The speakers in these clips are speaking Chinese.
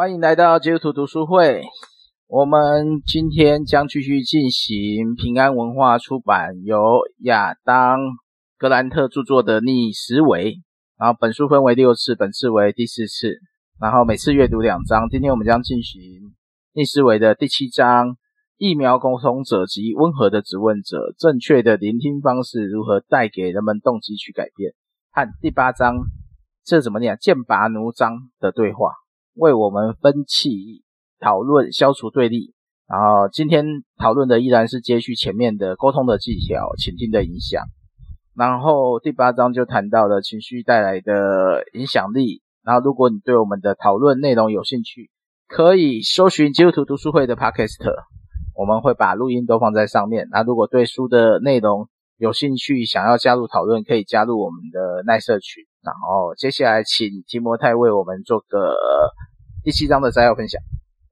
欢迎来到基督徒读书会。我们今天将继续进行平安文化出版由亚当格兰特著作的逆思维。然后本书分为六次，本次为第四次。然后每次阅读两章。今天我们将进行逆思维的第七章：疫苗沟通者及温和的质问者，正确的聆听方式如何带给人们动机去改变？和第八章，这怎么念？剑拔弩张的对话。为我们分歧讨论，消除对立。然后今天讨论的依然是接续前面的沟通的技巧、倾听的影响。然后第八章就谈到了情绪带来的影响力。然后如果你对我们的讨论内容有兴趣，可以搜寻基督徒读书会的 Podcast，我们会把录音都放在上面。那如果对书的内容有兴趣，想要加入讨论，可以加入我们的耐社群。然后接下来请提摩太为我们做个。第七章的摘要分享。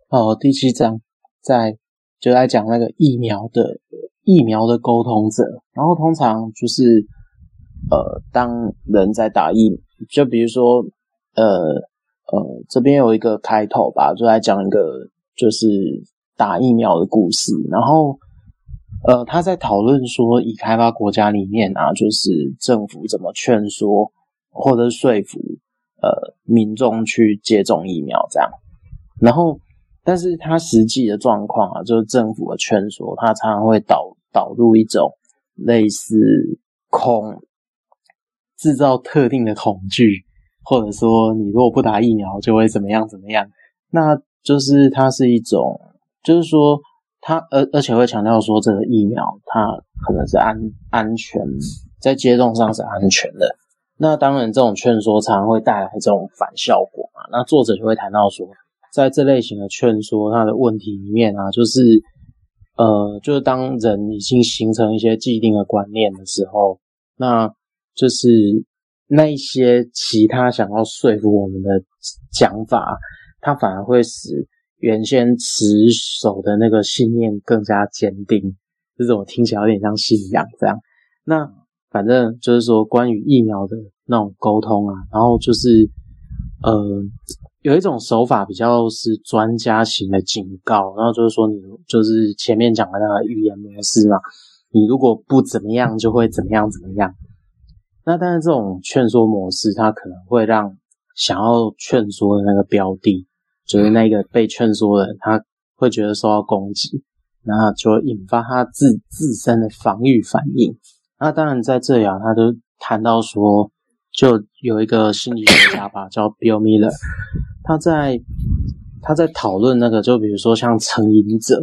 哦，第七章在就在讲那个疫苗的疫苗的沟通者，然后通常就是呃，当人在打疫，就比如说呃呃，这边有一个开头吧，就在讲一个就是打疫苗的故事，然后呃，他在讨论说，已开发国家里面啊，就是政府怎么劝说或者说服。呃，民众去接种疫苗这样，然后，但是他实际的状况啊，就是政府的劝说，他常常会导导入一种类似恐，制造特定的恐惧，或者说你如果不打疫苗就会怎么样怎么样，那就是它是一种，就是说他而而且会强调说这个疫苗它可能是安安全，在接种上是安全的。那当然，这种劝说常常会带来这种反效果嘛。那作者就会谈到说，在这类型的劝说，它的问题里面啊，就是呃，就是当人已经形成一些既定的观念的时候，那就是那一些其他想要说服我们的讲法，它反而会使原先持守的那个信念更加坚定。这种听起来有点像信仰这样。那反正就是说，关于疫苗的那种沟通啊，然后就是，呃，有一种手法比较是专家型的警告，然后就是说，你就是前面讲的那个语言模式嘛，你如果不怎么样，就会怎么样怎么样。那但是这种劝说模式，它可能会让想要劝说的那个标的，就是那个被劝说的人，他会觉得受到攻击，然后就会引发他自自身的防御反应。那当然，在这里啊，他就谈到说，就有一个心理学家吧，叫 Bill Miller，他在他在讨论那个，就比如说像成瘾者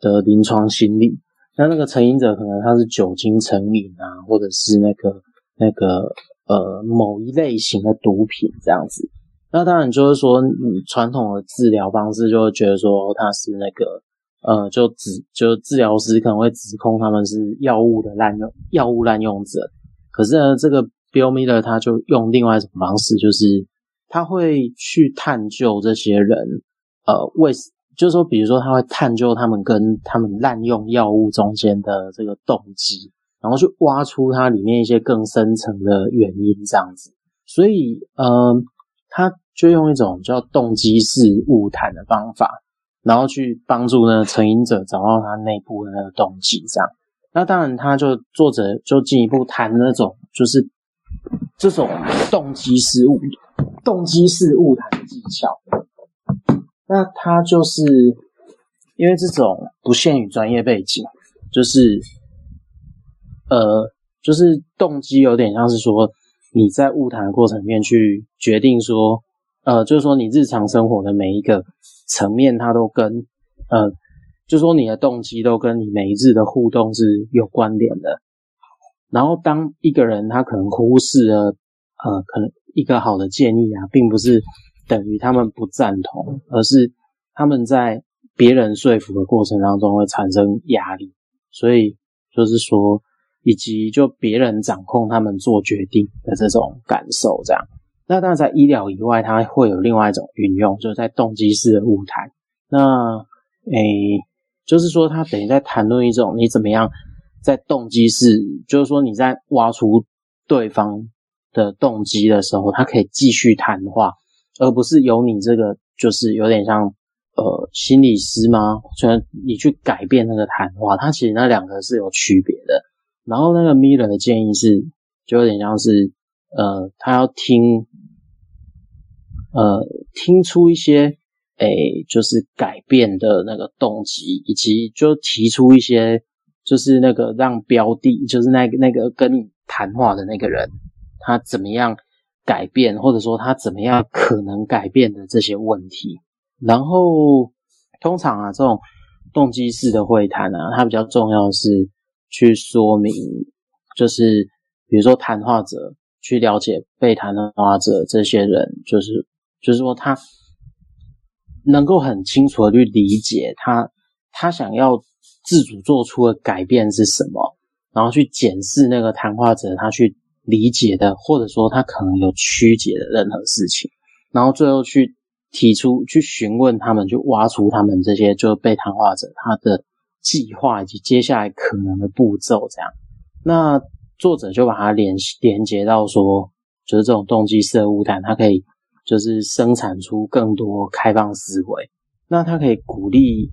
的临床心理，那那个成瘾者可能他是酒精成瘾啊，或者是那个那个呃某一类型的毒品这样子。那当然就是说，你传统的治疗方式就会觉得说他是那个。呃，就指就治疗师可能会指控他们是药物的滥用药物滥用者，可是呢，这个 Bill Miller 他就用另外一种方式，就是他会去探究这些人，呃，为就是说，比如说他会探究他们跟他们滥用药物中间的这个动机，然后去挖出它里面一些更深层的原因，这样子。所以，呃，他就用一种叫动机式晤谈的方法。然后去帮助呢成瘾者找到他内部的那个动机，这样。那当然，他就作者就进一步谈那种就是这种动机式误动机式误谈的技巧。那他就是因为这种不限于专业背景，就是呃，就是动机有点像是说你在误谈的过程里面去决定说，呃，就是说你日常生活的每一个。层面，它都跟，呃，就是说你的动机都跟你每一日的互动是有关联的。然后，当一个人他可能忽视了，呃，可能一个好的建议啊，并不是等于他们不赞同，而是他们在别人说服的过程当中会产生压力。所以，就是说，以及就别人掌控他们做决定的这种感受，这样。那当然，在医疗以外，它会有另外一种运用，就是在动机式的晤谈。那，诶、就是说，它等于在谈论一种你怎么样在动机式，就是说你在挖出对方的动机的时候，他可以继续谈话，而不是由你这个就是有点像呃心理师吗？虽然你去改变那个谈话，它其实那两个是有区别的。然后那个 Miller 的建议是，就有点像是呃，他要听呃听出一些诶、就是改变的那个动机，以及就提出一些就是那个让标的，就是那个那个跟你谈话的那个人，他怎么样。改变，或者说他怎么样可能改变的这些问题，然后通常啊，这种动机式的会谈啊，它比较重要是去说明，就是比如说谈话者去了解被谈话者这些人，就是就是说他能够很清楚的去理解他他想要自主做出的改变是什么，然后去检视那个谈话者他去。理解的，或者说他可能有曲解的任何事情，然后最后去提出、去询问他们，去挖出他们这些就被谈话者他的计划以及接下来可能的步骤，这样。那作者就把它连连接到说，就是这种动机式的晤谈，它可以就是生产出更多开放思维，那他可以鼓励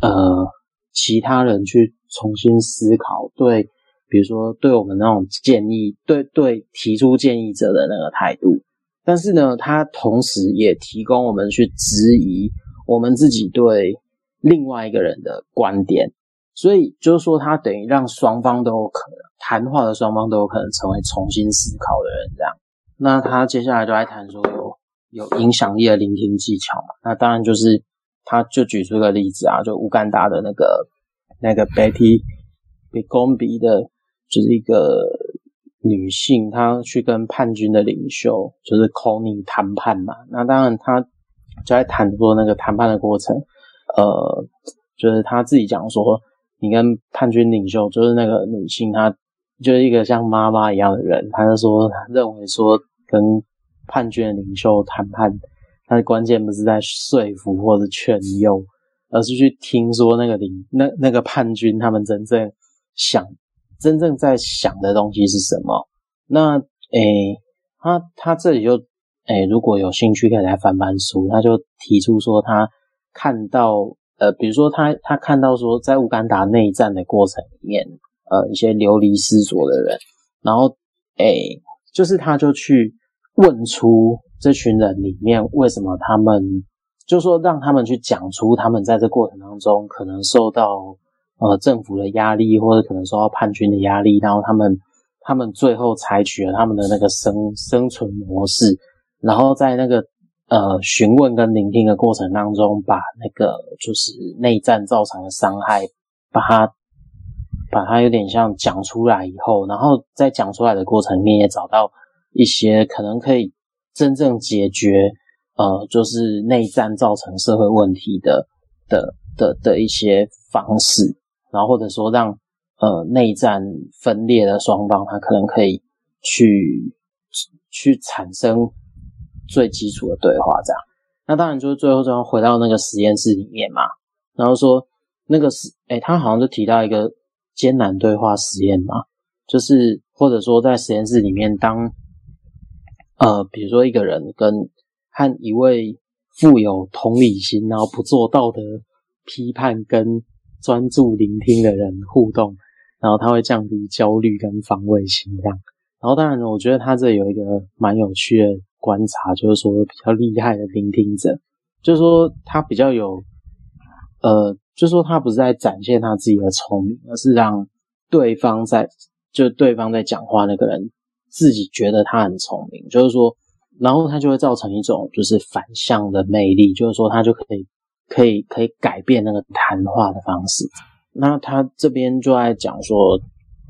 呃其他人去重新思考，对。比如说，对我们那种建议，对对提出建议者的那个态度，但是呢，他同时也提供我们去质疑我们自己对另外一个人的观点，所以就是说，他等于让双方都有可能谈话的双方都有可能成为重新思考的人，这样。那他接下来就来谈说有影响力的聆听技巧嘛？那当然就是他就举出一个例子啊，就乌干达的那个那个 Betty Bigombe 的。就是一个女性，她去跟叛军的领袖就是 Kony 谈判嘛。那当然，她就在谈说那个谈判的过程，呃，就是她自己讲说，你跟叛军领袖，就是那个女性，她就是一个像妈妈一样的人。她就说，认为说跟叛军的领袖谈判，他的关键不是在说服或者劝诱，而是去听说那个领那那个叛军他们真正想。真正在想的东西是什么？那诶，他他这里就诶，如果有兴趣可以来翻翻书。他就提出说，他看到呃，比如说他他看到说，在乌干达内战的过程里面，呃，一些流离失所的人，然后诶，就是他就去问出这群人里面为什么他们，就说让他们去讲出他们在这过程当中可能受到。呃，政府的压力，或者可能受到叛军的压力，然后他们他们最后采取了他们的那个生生存模式，然后在那个呃询问跟聆听的过程当中，把那个就是内战造成的伤害，把它把它有点像讲出来以后，然后在讲出来的过程里面也找到一些可能可以真正解决呃就是内战造成社会问题的的的的一些方式。然后或者说让呃内战分裂的双方，他可能可以去去产生最基础的对话，这样。那当然就是最后就要回到那个实验室里面嘛，然后说那个是诶，他好像就提到一个艰难对话实验嘛，就是或者说在实验室里面，当呃比如说一个人跟和一位富有同理心，然后不做道德批判跟。专注聆听的人互动，然后他会降低焦虑跟防卫心这样。然后当然呢，我觉得他这有一个蛮有趣的观察，就是说比较厉害的聆听者，就是说他比较有，呃，就是说他不是在展现他自己的聪明，而是让对方在，就对方在讲话那个人自己觉得他很聪明，就是说，然后他就会造成一种就是反向的魅力，就是说他就可以。可以可以改变那个谈话的方式。那他这边就在讲说，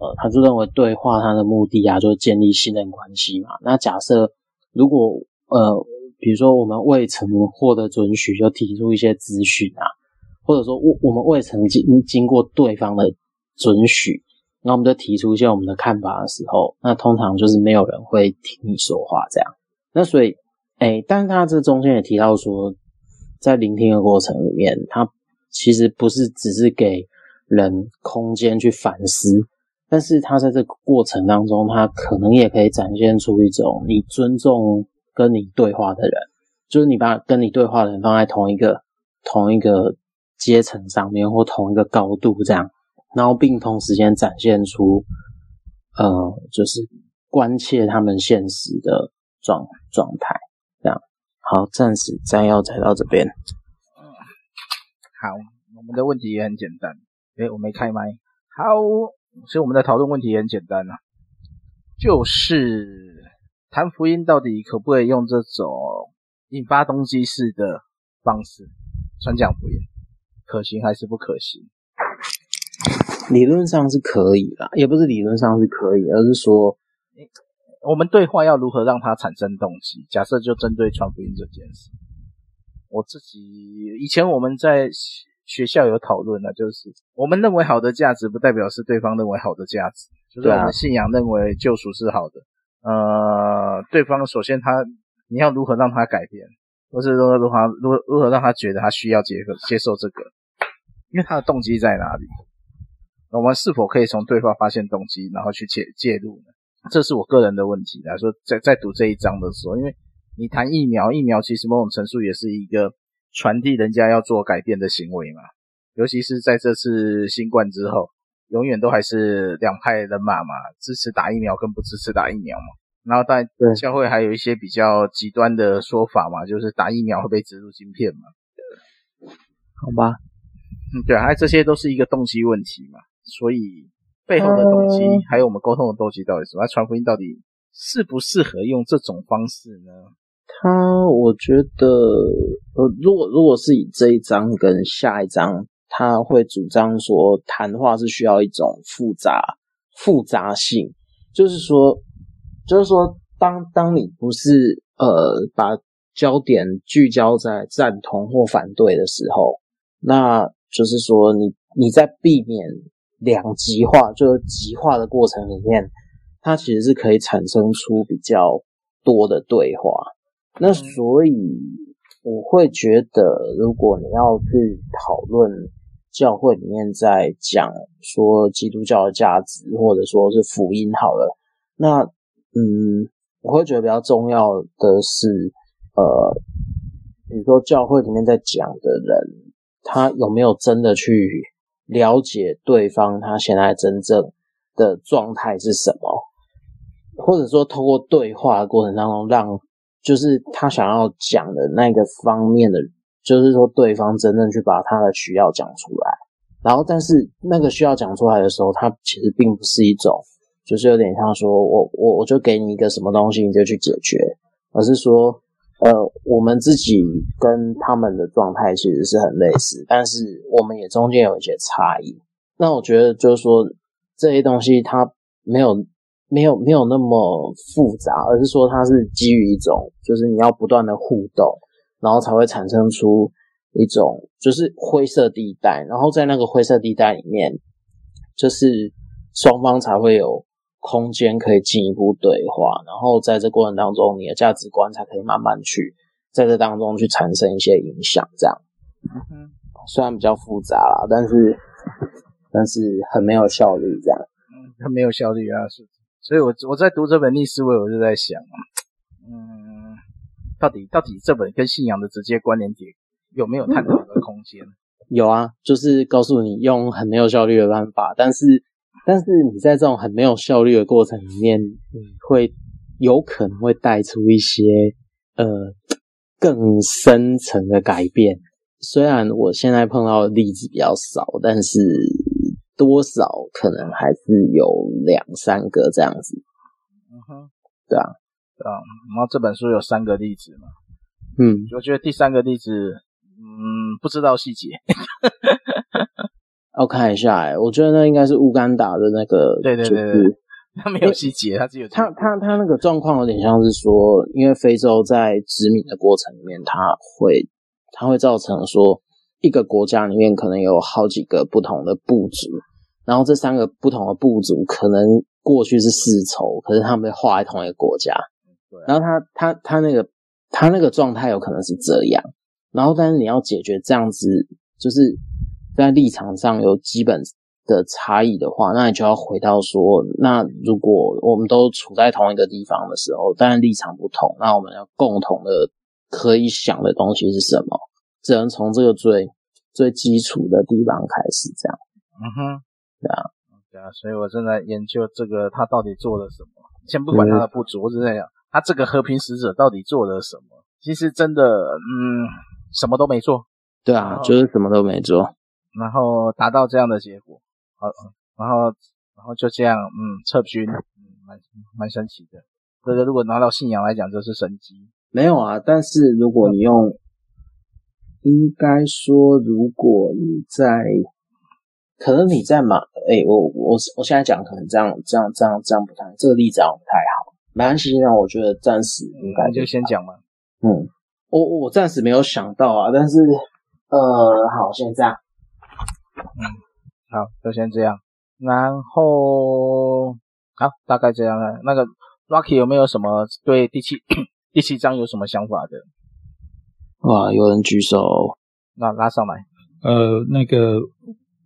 呃，他就认为对话他的目的啊，就是建立信任关系嘛。那假设如果呃，比如说我们未曾获得准许就提出一些咨询啊，或者说我我们未曾经经过对方的准许，那我们就提出一些我们的看法的时候，那通常就是没有人会听你说话这样。那所以，诶，但是他这中间也提到说。在聆听的过程里面，他其实不是只是给人空间去反思，但是他在这个过程当中，他可能也可以展现出一种你尊重跟你对话的人，就是你把跟你对话的人放在同一个同一个阶层上面，或同一个高度这样，然后并同时间展现出，呃，就是关切他们现实的状状态，这样。好，暂时摘要摘到这边。好，我们的问题也很简单。诶，我没开麦。好。所以我们的讨论问题也很简单啊，就是谈福音到底可不可以用这种引发动机式的方式传讲福音，可行还是不可行？理论上是可以啦，也不是理论上是可以，而是说，我们对话要如何让它产生动机？假设就针对传福音这件事，我自己以前我们在。学校有讨论了，就是我们认为好的价值，不代表是对方认为好的价值。就是我们信仰认为救赎是好的，呃，对方首先他你要如何让他改变，或是如何如何如何如何让他觉得他需要接受接受这个，因为他的动机在哪里？我们是否可以从对方发现动机，然后去介介入呢？这是我个人的问题来说，在在读这一章的时候，因为你谈疫苗，疫苗其实某种程度也是一个。传递人家要做改变的行为嘛，尤其是在这次新冠之后，永远都还是两派人马嘛，支持打疫苗跟不支持打疫苗嘛。然后在教会还有一些比较极端的说法嘛，就是打疫苗会被植入晶片嘛。好吧，嗯，对啊，这些都是一个动机问题嘛。所以背后的动机，还有我们沟通的动机到底是什么？传福音到底适不适合用这种方式呢？他我觉得，呃，如果如果是以这一章跟下一章，他会主张说，谈话是需要一种复杂复杂性，就是说，就是说，当当你不是呃把焦点聚焦在赞同或反对的时候，那就是说你，你你在避免两极化，就是极化的过程里面，它其实是可以产生出比较多的对话。那所以我会觉得，如果你要去讨论教会里面在讲说基督教的价值，或者说是福音好了，那嗯，我会觉得比较重要的是，呃，比如说教会里面在讲的人，他有没有真的去了解对方他现在真正的状态是什么，或者说透过对话的过程当中让。就是他想要讲的那个方面的，就是说对方真正去把他的需要讲出来，然后但是那个需要讲出来的时候，他其实并不是一种，就是有点像说我我我就给你一个什么东西你就去解决，而是说呃我们自己跟他们的状态其实是很类似，但是我们也中间有一些差异。那我觉得就是说这些东西它没有。没有没有那么复杂，而是说它是基于一种，就是你要不断的互动，然后才会产生出一种就是灰色地带，然后在那个灰色地带里面，就是双方才会有空间可以进一步对话，然后在这过程当中，你的价值观才可以慢慢去在这当中去产生一些影响，这样。虽然比较复杂啦，但是但是很没有效率，这样。嗯，很没有效率啊，是。所以我，我我在读这本逆思维，我就在想，嗯，到底到底这本跟信仰的直接关联点有没有探讨的空间？有啊，就是告诉你用很没有效率的办法，但是但是你在这种很没有效率的过程里面，你会有可能会带出一些呃更深层的改变。虽然我现在碰到的例子比较少，但是。多少可能还是有两三个这样子，嗯哼，对啊，对啊，然后这本书有三个例子嘛，嗯，我觉得第三个例子，嗯，不知道细节，我看一下，哎，我觉得那应该是乌干达的那个，对对对对，就是、他没有细节，他只有他他他那个状况有点像是说，因为非洲在殖民的过程里面，它会它会造成说。一个国家里面可能有好几个不同的部族，然后这三个不同的部族可能过去是世仇，可是他们被划在同一个国家。对。然后他他他那个他那个状态有可能是这样，然后但是你要解决这样子，就是在立场上有基本的差异的话，那你就要回到说，那如果我们都处在同一个地方的时候，当然立场不同，那我们要共同的可以想的东西是什么，只能从这个最最基础的地方开始，这样。嗯哼，对啊，对啊，所以我正在研究这个他到底做了什么。先不管他的不足，我只是在想他这个和平使者到底做了什么。其实真的，嗯，什么都没做。对啊，就是什么都没做，然后达到这样的结果。好，然后然后就这样，嗯，撤军，嗯，蛮蛮神奇的。这个如果拿到信仰来讲，就是神迹。没有啊，但是如果你用，应该说，如果你在，可能你在马，哎，我我我现在讲可能这样这样这样这样不太，这个例子好像不太好。没关系，那我觉得暂时应该就先讲嘛。嗯，我我暂时没有想到啊，但是呃，好，先这样。嗯，好，就先这样。然后好，大概这样了。那个。Rocky 有没有什么对第七 第七章有什么想法的？哇，有人举手，那拉上来。呃，那个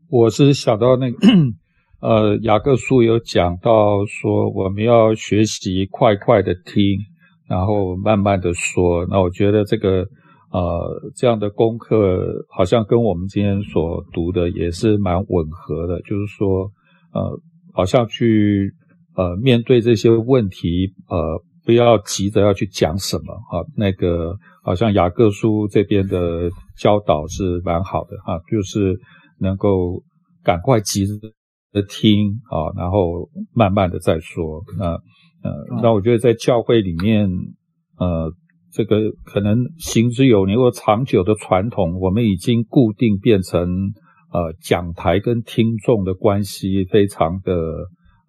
我是想到那个 呃雅各书有讲到说我们要学习快快的听，然后慢慢的说。那我觉得这个呃这样的功课好像跟我们今天所读的也是蛮吻合的，就是说呃好像去。呃，面对这些问题，呃，不要急着要去讲什么啊。那个好像雅各书这边的教导是蛮好的哈，就是能够赶快急着听啊，然后慢慢的再说。那呃，那我觉得在教会里面，呃，这个可能行之有年或长久的传统，我们已经固定变成呃讲台跟听众的关系非常的。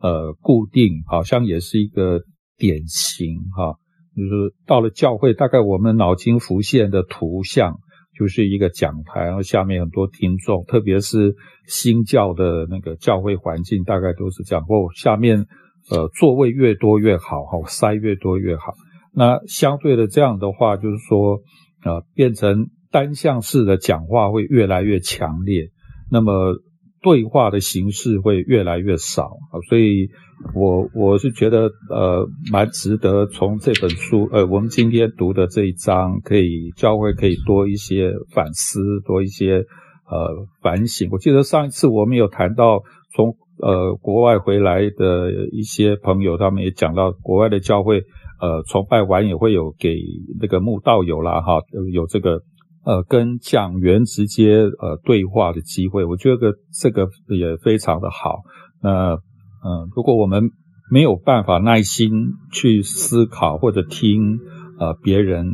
呃，固定好像也是一个典型哈，就是到了教会，大概我们脑筋浮现的图像就是一个讲台，然后下面很多听众，特别是新教的那个教会环境，大概都是这样。哦，下面呃座位越多越好哈，塞越多越好。那相对的这样的话，就是说呃变成单向式的讲话会越来越强烈，那么。对话的形式会越来越少啊，所以我我是觉得呃蛮值得从这本书呃我们今天读的这一章可以教会可以多一些反思，多一些呃反省。我记得上一次我们有谈到从呃国外回来的一些朋友，他们也讲到国外的教会呃崇拜完也会有给那个慕道友啦哈有这个。呃，跟讲员直接呃对话的机会，我觉得这个也非常的好。那嗯、呃，如果我们没有办法耐心去思考或者听呃别人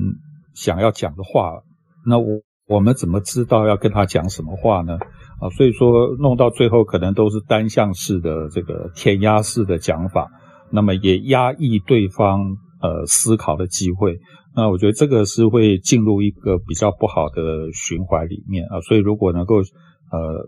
想要讲的话，那我我们怎么知道要跟他讲什么话呢？啊，所以说弄到最后可能都是单向式的这个填鸭式的讲法，那么也压抑对方呃思考的机会。那我觉得这个是会进入一个比较不好的循环里面啊，所以如果能够呃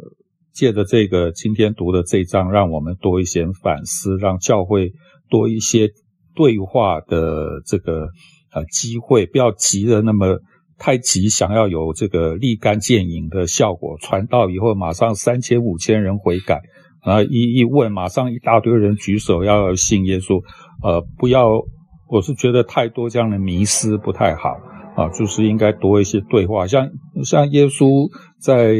借着这个今天读的这一章，让我们多一些反思，让教会多一些对话的这个呃机会，不要急的那么太急，想要有这个立竿见影的效果，传道以后马上三千五千人悔改，然后一一问，马上一大堆人举手要信耶稣，呃，不要。我是觉得太多这样的迷思不太好啊，就是应该多一些对话，像像耶稣在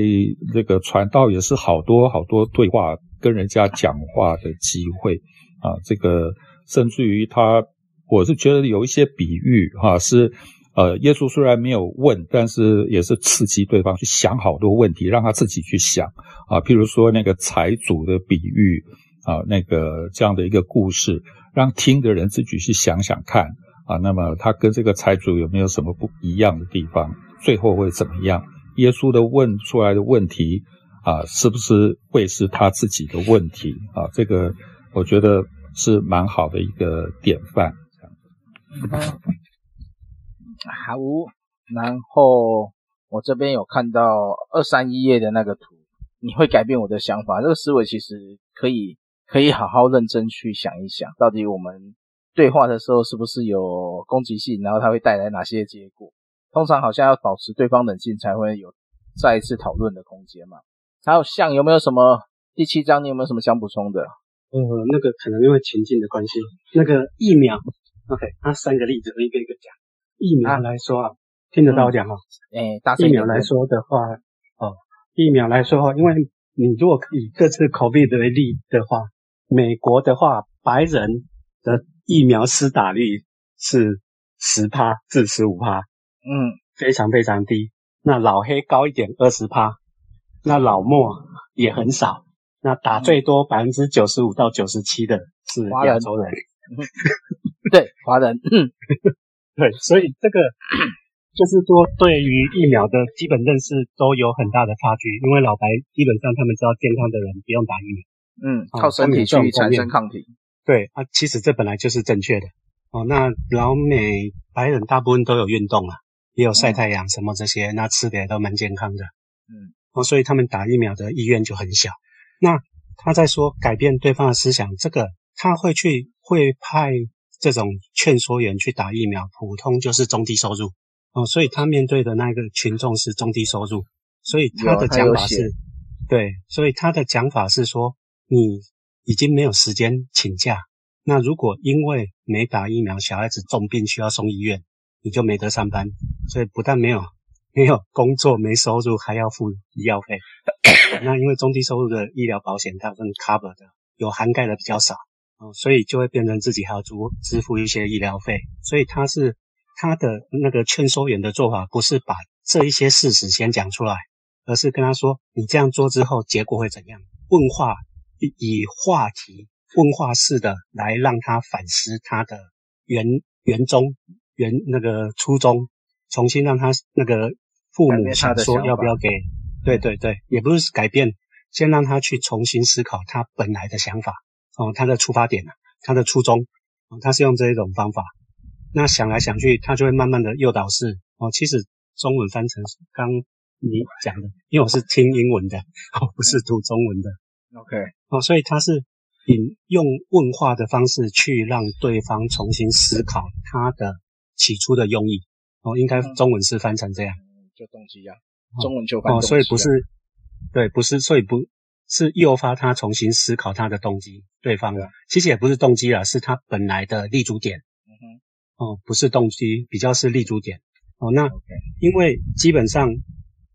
这个传道也是好多好多对话，跟人家讲话的机会啊，这个甚至于他，我是觉得有一些比喻哈，是呃，耶稣虽然没有问，但是也是刺激对方去想好多问题，让他自己去想啊，譬如说那个财主的比喻啊，那个这样的一个故事。让听的人自己去想想看啊，那么他跟这个财主有没有什么不一样的地方？最后会怎么样？耶稣的问出来的问题啊，是不是会是他自己的问题啊？这个我觉得是蛮好的一个典范。好，然后我这边有看到二三一页的那个图，你会改变我的想法。这个思维其实可以。可以好好认真去想一想，到底我们对话的时候是不是有攻击性，然后它会带来哪些结果？通常好像要保持对方冷静，才会有再一次讨论的空间嘛。还有像有没有什么第七章，你有没有什么想补充的？呃，那个可能因为情境的关系，那个疫苗，OK，那三个例子我一个一个讲。疫苗来说啊，听得到我讲哈？哎、嗯，大疫苗来说的话，哦，疫苗来说的话，因为你如果以这次 COVID 为例的话，美国的话，白人的疫苗施打率是十趴至十五趴，嗯，非常非常低。那老黑高一点，二十趴，那老墨也很少。那打最多百分之九十五到九十七的是亚洲人，对，华人，对，所以这个 就是说，对于疫苗的基本认识都有很大的差距。因为老白基本上他们知道健康的人不用打疫苗，嗯，靠身体去产生抗体。对啊，其实这本来就是正确的哦。那老美白人大部分都有运动啊，也有晒太阳什么这些，那吃的也都蛮健康的，嗯，哦，所以他们打疫苗的意愿就很小。那他在说改变对方的思想，这个他会去会派这种劝说员去打疫苗，普通就是中低收入哦，所以他面对的那个群众是中低收入，所以他的讲法是，对，所以他的讲法是说，你已经没有时间请假，那如果因为没打疫苗，小孩子重病需要送医院，你就没得上班，所以不但没有。没有工作，没收入，还要付医药费。那因为中低收入的医疗保险，大部分 cover 的有涵盖的比较少，哦，所以就会变成自己还要支支付一些医疗费。所以他是他的那个劝说员的做法，不是把这一些事实先讲出来，而是跟他说，你这样做之后结果会怎样？问话以话题问话式的来让他反思他的原原宗原那个初衷，重新让他那个。父母想说要不要给？对对对，也不是改变，先让他去重新思考他本来的想法哦，他的出发点啊，他的初衷，哦，他是用这一种方法。那想来想去，他就会慢慢的诱导式哦。其实中文翻成刚你讲的，因为我是听英文的，我，不是读中文的。OK，哦，所以他是引用问话的方式去让对方重新思考他的起初的用意哦。应该中文是翻成这样。就动机啊，中文就翻。哦，所以不是，对，不是，所以不是诱发他重新思考他的动机。对方的其实也不是动机啊，是他本来的立足点。嗯哼，哦，不是动机，比较是立足点。哦，那因为基本上，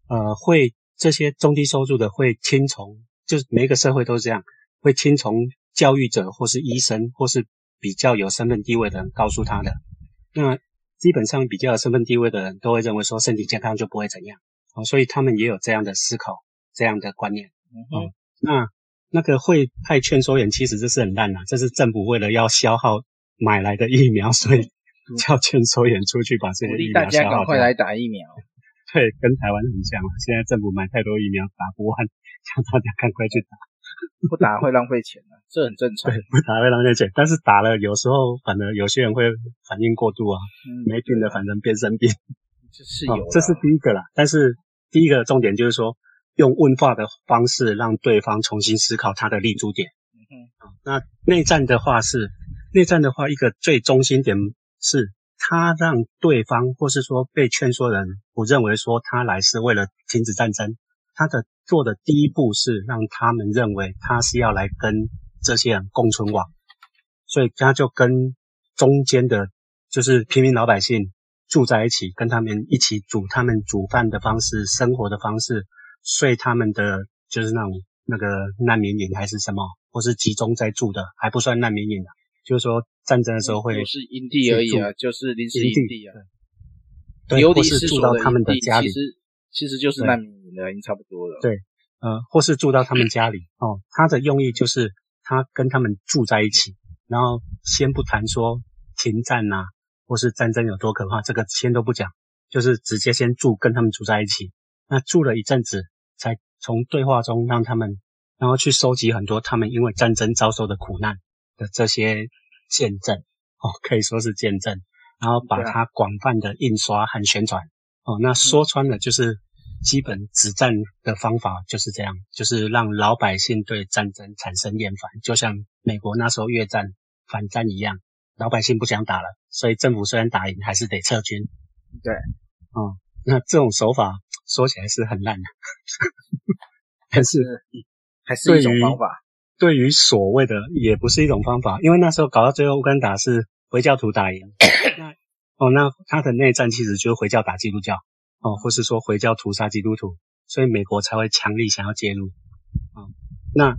呃，会这些中低收入的会听从，就是每一个社会都是这样，会听从教育者或是医生或是比较有身份地位的人告诉他的。那基本上比较有身份地位的人都会认为说身体健康就不会怎样，哦，所以他们也有这样的思考，这样的观念。嗯，嗯，那那个会派劝说员，其实这是很烂啊，这是政府为了要消耗买来的疫苗，所以叫劝说员出去把这些疫苗消耗掉。大家赶快来打疫苗。对，跟台湾很像啊，现在政府买太多疫苗打不完，叫 大家赶快去打。不打会浪费钱啊，这很正常。对，不打会浪费钱，但是打了有时候反而有些人会反应过度啊，嗯、没病的反正变生病，这是有、哦，这是第一个啦。但是第一个重点就是说，用问话的方式让对方重新思考他的立足点。嗯哼，那内战的话是内战的话，一个最中心点是，他让对方或是说被劝说人不认为说他来是为了停止战争，他的。做的第一步是让他们认为他是要来跟这些人共存亡，所以他就跟中间的，就是平民老百姓住在一起，跟他们一起煮他们煮饭的方式、生活的方式、睡他们的就是那种那个难民营还是什么，或是集中在住的，还不算难民营啊，就是说战争的时候会是营地而已啊，就是临时营地啊，对，对，或是住到他们的家里，其实其实就是难民。已经差不多了。对，呃，或是住到他们家里哦，他的用意就是他跟他们住在一起，然后先不谈说停战呐、啊，或是战争有多可怕，这个先都不讲，就是直接先住，跟他们住在一起。那住了一阵子，才从对话中让他们，然后去收集很多他们因为战争遭受的苦难的这些见证哦，可以说是见证，然后把它广泛的印刷和宣传哦。那说穿了就是。基本止战的方法就是这样，就是让老百姓对战争产生厌烦，就像美国那时候越战反战一样，老百姓不想打了，所以政府虽然打赢，还是得撤军。对，哦、嗯，那这种手法说起来是很烂的，但是还是一种方法。对于所谓的也不是一种方法，因为那时候搞到最后，乌干达是回教徒打赢，那哦，那他的内战其实就是回教打基督教哦，或是说回教屠杀基督徒，所以美国才会强力想要介入啊、哦。那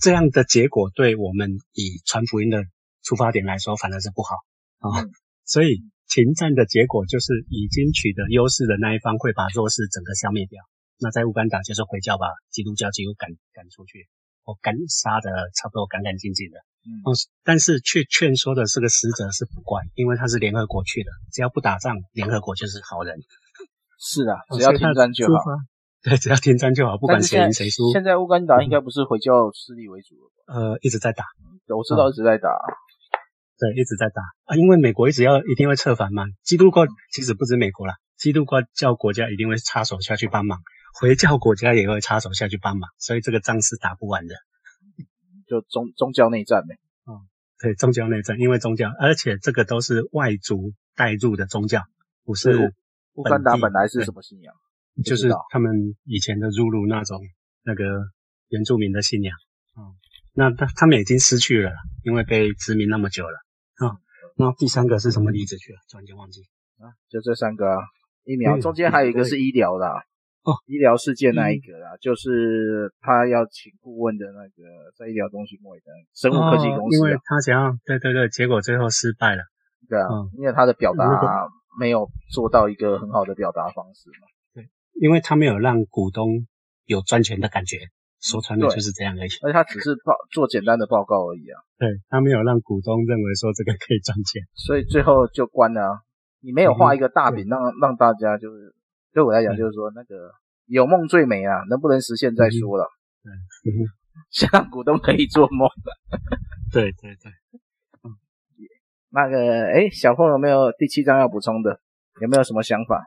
这样的结果对我们以传福音的出发点来说，反而是不好啊、哦。所以停战的结果就是已经取得优势的那一方会把弱势整个消灭掉。那在乌干达就是回教把基督教几乎赶赶出去，我赶杀的差不多干干净净的。嗯，但是却劝说的这个使者是不怪，因为他是联合国去的，只要不打仗，联合国就是好人。是啊，只要停战就好。对，只要停战就好，不管谁赢谁输。现在乌干达应该不是回教势力为主了吧？呃，一直在打，我知道一直在打。对，一直在打啊，因为美国一直要一定会策反嘛。基督教其实不止美国啦，基督教国家一定会插手下去帮忙，回教国家也会插手下去帮忙，所以这个仗是打不完的。就宗宗教内战呗，嗯，对，宗教内战，因为宗教，而且这个都是外族带入的宗教，不是乌干达本来是什么信仰？就是他们以前的儒儒那种那个原住民的信仰，嗯，那他他们已经失去了，因为被殖民那么久了，啊、嗯，那第三个是什么例子去了？突然间忘记。啊，就这三个啊，疫苗，中间还有一个是医疗的。哦，医疗事件那一个啦，嗯、就是他要请顾问的那个在医疗中心位的生物科技公司，啊。哦，因为他想要，对对对，结果最后失败了。对啊，嗯、因为他的表达没有做到一个很好的表达方式嘛。对，因为他没有让股东有赚钱的感觉，说穿了就是这样而已。而且他只是报做简单的报告而已啊。对，他没有让股东认为说这个可以赚钱，所以最后就关了，啊。你没有画一个大饼，让让大家就是。对我来讲，就是说那个有梦最美啊，能不能实现再说了。对，嗯，先让股东可以做梦。对对对，嗯，那个，哎，小凤有没有第七章要补充的？有没有什么想法？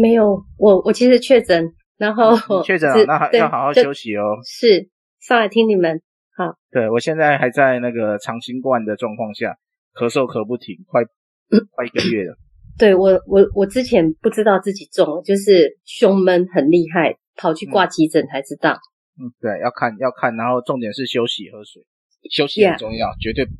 没有，我我其实确诊，然后确诊了，那要好好休息哦。是，上来听你们。好，对我现在还在那个长新冠的状况下，咳嗽咳不停，快 快一个月了。对我，我我之前不知道自己中了，就是胸闷很厉害，跑去挂急诊才知道。嗯，对，要看要看，然后重点是休息喝水，休息很重要，Yeah. 绝对不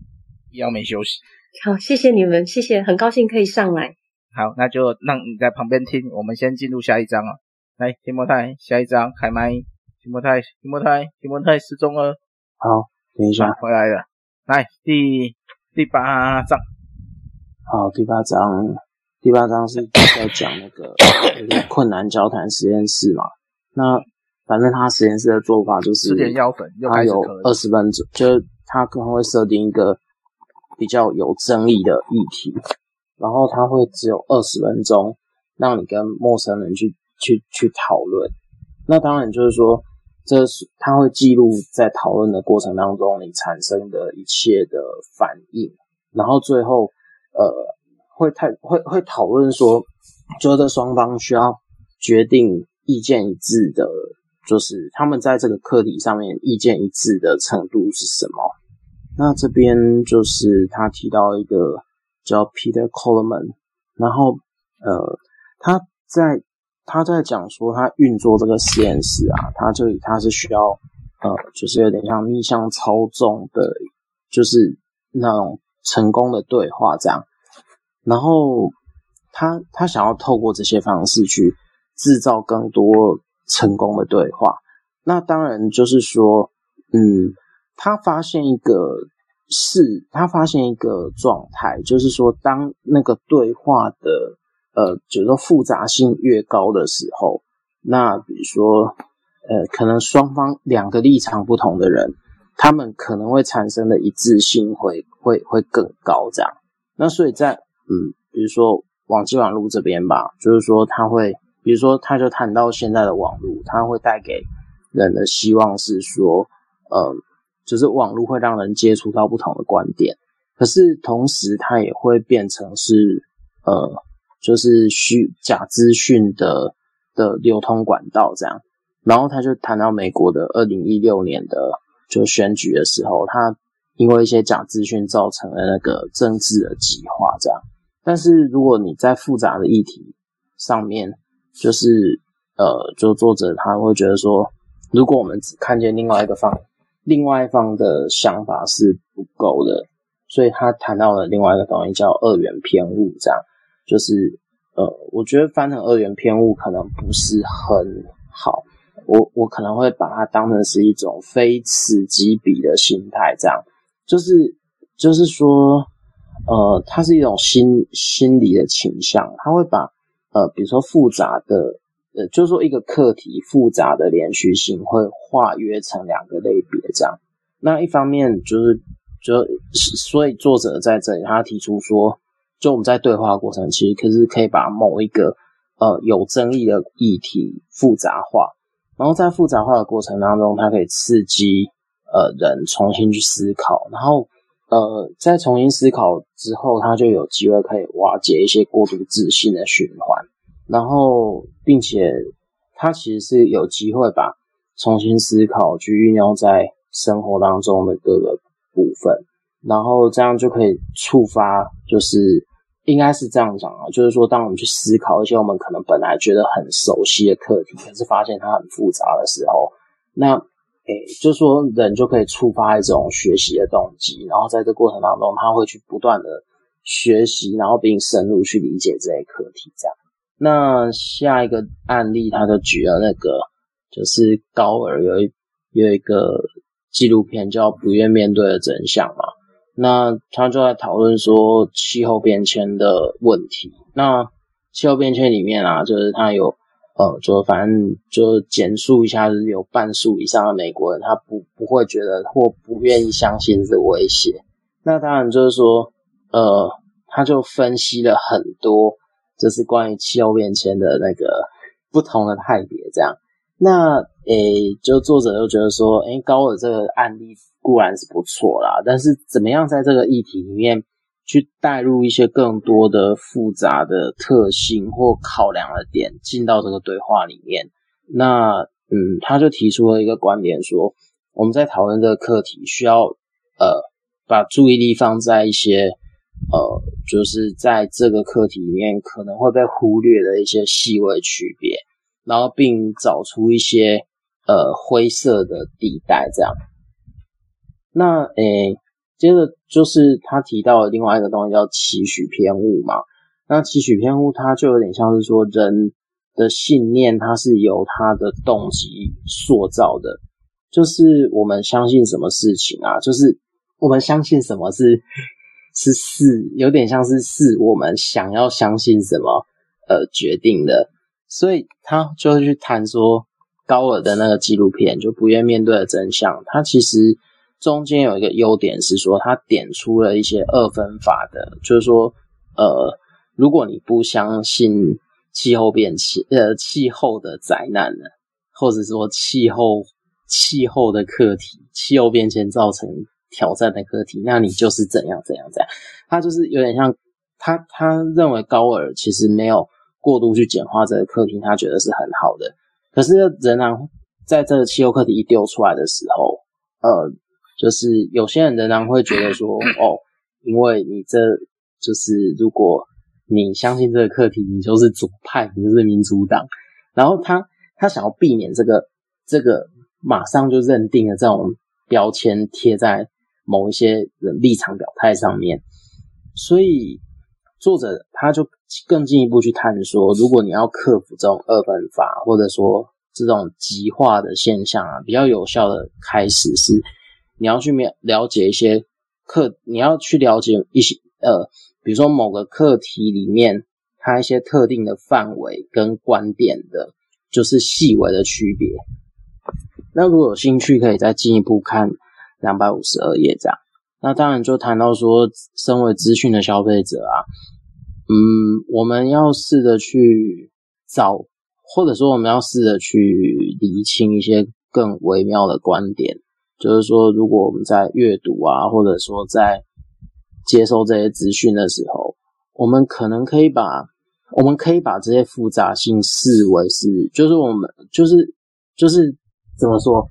要没休息。好，谢谢你们，谢谢，很高兴可以上来。好，那就让你在旁边听，我们先进入下一章啊。来，提摩太，下一章开麦。提摩太，提摩太，提摩太失踪了。好，等一下，回来了。来，第第八章。好，第八章。第八章是在讲那个困难交谈实验室嘛，那反正他实验室的做法就是，吃点药粉，他有二十分钟，就是他可能会设定一个比较有争议的议题，然后他会只有二十分钟让你跟陌生人去去去讨论。那当然就是说，这是他会记录在讨论的过程当中你产生的一切的反应，然后最后呃。会太会会讨论说，觉得双方需要决定意见一致的，就是他们在这个课题上面意见一致的程度是什么？那这边就是他提到一个叫 Peter Coleman，然后呃，他在他在讲说他运作这个实验室啊，他这里他是需要呃，就是有点像逆向操纵的，就是那种成功的对话这样。然后他他想要透过这些方式去制造更多成功的对话。那当然就是说，嗯，他发现一个是，他发现一个状态，就是说，当那个对话的呃，就是说复杂性越高的时候，那比如说呃，可能双方两个立场不同的人，他们可能会产生的一致性会会会更高，这样。那所以在嗯，比如说网际网路这边吧，就是说他会，比如说他就谈到现在的网路，他会带给人的希望是说，嗯，就是网络会让人接触到不同的观点，可是同时它也会变成是，呃，就是虚假资讯的的流通管道这样。然后他就谈到美国的二零一六年的就选举的时候，他因为一些假资讯造成了那个政治的极化这样。但是如果你在复杂的议题上面，就是呃，就作者他会觉得说，如果我们只看见另外一个方，另外一方的想法是不够的，所以他谈到了另外一个东西叫二元偏误，这样就是呃，我觉得翻成二元偏误可能不是很好，我我可能会把它当成是一种非此即彼的心态，这样就是就是说呃，它是一种心心理的倾向，他会把呃，比如说复杂的呃，就是说一个课题复杂的连续性会化约成两个类别，这样，那一方面就是。就所以作者在这里，他提出说，就我们在对话过程，其实可是可以把某一个呃有争议的议题复杂化，然后在复杂化的过程当中，它可以刺激呃人重新去思考，然后呃在重新思考之后，他就有机会可以瓦解一些过度自信的循环，然后并且他其实是有机会把重新思考去运用在生活当中的各个。部分，然后这样就可以触发，就是应该是这样讲啊，就是说，当我们去思考一些我们可能本来觉得很熟悉的课题，可是发现它很复杂的时候，那诶，就说人就可以触发一种学习的动机，然后在这过程当中，他会去不断的学习，然后并深入去理解这些课题。这样，那下一个案例，他就举了那个，就是高尔有一有一个。纪录片叫《不愿面对的真相》嘛，那他就在讨论说气候变迁的问题。那气候变迁里面啊，就是他有呃，就反正就简述一下，有半数以上的美国人他不不会觉得或不愿意相信是威胁。那当然就是说，呃，他就分析了很多，就是关于气候变迁的那个不同的派别这样。那诶，就作者又觉得说，诶，高尔这个案例固然是不错啦，但是怎么样在这个议题里面去带入一些更多的复杂的特性或考量的点进到这个对话里面？那嗯，他就提出了一个观点说，我们在讨论这个课题，需要呃把注意力放在一些呃，就是在这个课题里面可能会被忽略的一些细微区别。然后并找出一些呃灰色的地带，这样。那诶，接着就是他提到的另外一个东西叫期许偏误嘛。那期许偏误，它就有点像是说人的信念，它是由他的动机塑造的。就是我们相信什么事情啊，就是我们相信什么是是是，有点像是是我们想要相信什么呃决定的。所以他就会去谈说高尔的那个纪录片，就不愿面对的真相。他其实中间有一个优点是说，他点出了一些二分法的，就是说，呃，如果你不相信气候变迁，呃，气候的灾难呢，或者说气候气候的课题，气候变迁造成挑战的课题，那你就是怎样怎样怎样。他就是有点像他他认为高尔其实没有。过度去简化这个课题，他觉得是很好的。可是仍然在这个气候课题一丢出来的时候，呃，就是有些人仍然会觉得说，哦，因为你这就是如果你相信这个课题，你就是左派，你就是民主党。然后他他想要避免这个这个马上就认定的这种标签贴在某一些人立场表态上面，所以。作者他就更进一步去探索，如果你要克服这种二分法，或者说这种极化的现象啊，比较有效的开始是，你要去了了解一些课，你要去了解一些呃，比如说某个课题里面它一些特定的范围跟观点的，就是细微的区别。那如果有兴趣，可以再进一步看两百五十二页这样。那当然就谈到说，身为资讯的消费者啊。嗯，我们要试着去找，或者说我们要试着去厘清一些更微妙的观点。就是说，如果我们在阅读啊，或者说在接收这些资讯的时候，我们可能可以把，我们可以把这些复杂性视为是，就是我们就是就是怎么说，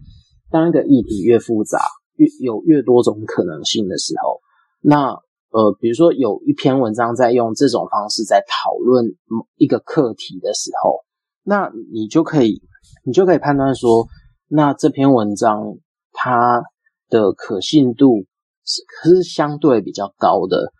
当一个议题越复杂，越有越多种可能性的时候，那。呃，比如说有一篇文章在用这种方式在讨论一个课题的时候，那你就可以，你就可以判断说，那这篇文章它的可信度是可是相对比较高的。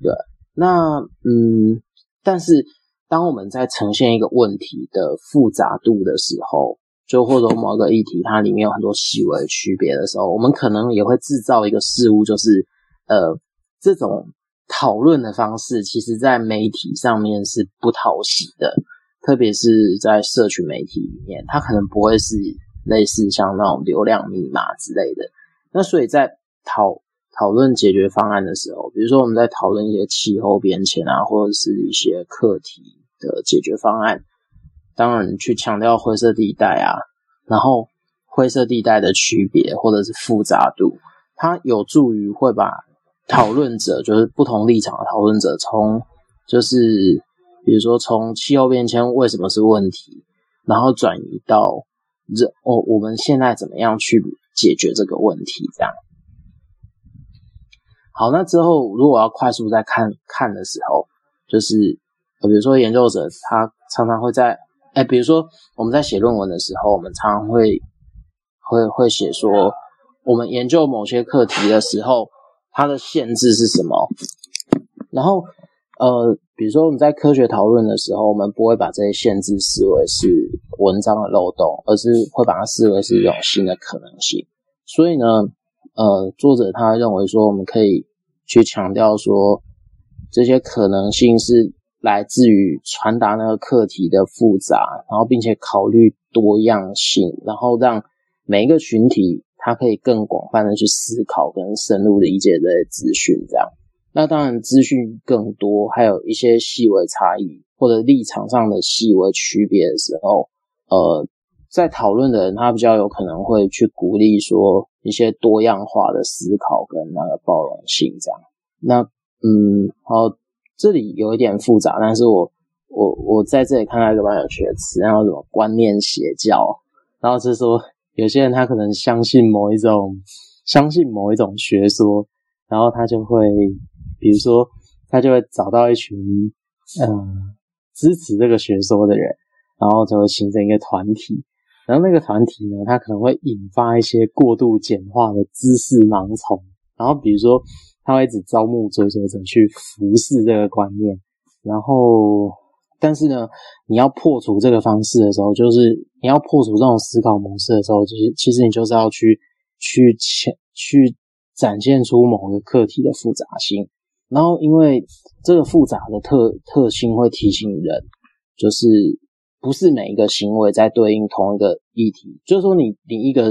对，那嗯，但是当我们在呈现一个问题的复杂度的时候，就或者某个议题它里面有很多细微的区别的时候，我们可能也会制造一个事物，就是呃，这种讨论的方式，其实在媒体上面是不讨喜的，特别是在社群媒体里面，它可能不会是类似像那种流量密码之类的。那所以在讨讨论解决方案的时候，比如说我们在讨论一些气候变迁啊，或者是一些课题的解决方案。当然，去强调灰色地带啊，然后灰色地带的区别或者是复杂度，它有助于会把讨论者，就是不同立场的讨论者，从就是比如说从气候变迁为什么是问题，然后转移到这哦，我们现在怎么样去解决这个问题？这样。好，那之后如果要快速再看看的时候，就是比如说研究者他常常会在。哎，比如说我们在写论文的时候，我们常常会会会写说，我们研究某些课题的时候，它的限制是什么？然后，呃，比如说我们在科学讨论的时候，我们不会把这些限制视为是文章的漏洞，而是会把它视为是一种新的可能性。所以呢，呃，作者他认为说，我们可以去强调说，这些可能性是。来自于传达那个课题的复杂，然后并且考虑多样性，然后让每一个群体他可以更广泛的去思考跟深入理解这些资讯。这样，那当然资讯更多，还有一些细微差异或者立场上的细微区别的时候，呃，在讨论的人他比较有可能会去鼓励说一些多样化的思考跟那个包容性。这样，那嗯，好。这里有一点复杂，但是我我我在这里看到一个蛮有趣的词，然后什么观念邪教，然后是说有些人他可能相信某一种相信某一种学说，然后他就会比如说他就会找到一群嗯、支持这个学说的人，然后就会形成一个团体，然后那个团体呢，他可能会引发一些过度简化的知识盲从，然后比如说。他会一直招募追随者去服侍这个观念，然后，但是呢，你要破除这个方式的时候，就是你要破除这种思考模式的时候，就是其实你就是要去去去去展现出某个课题的复杂性，然后因为这个复杂的特特性会提醒人，就是。不是每一个行为在对应同一个议题，就是说你你一个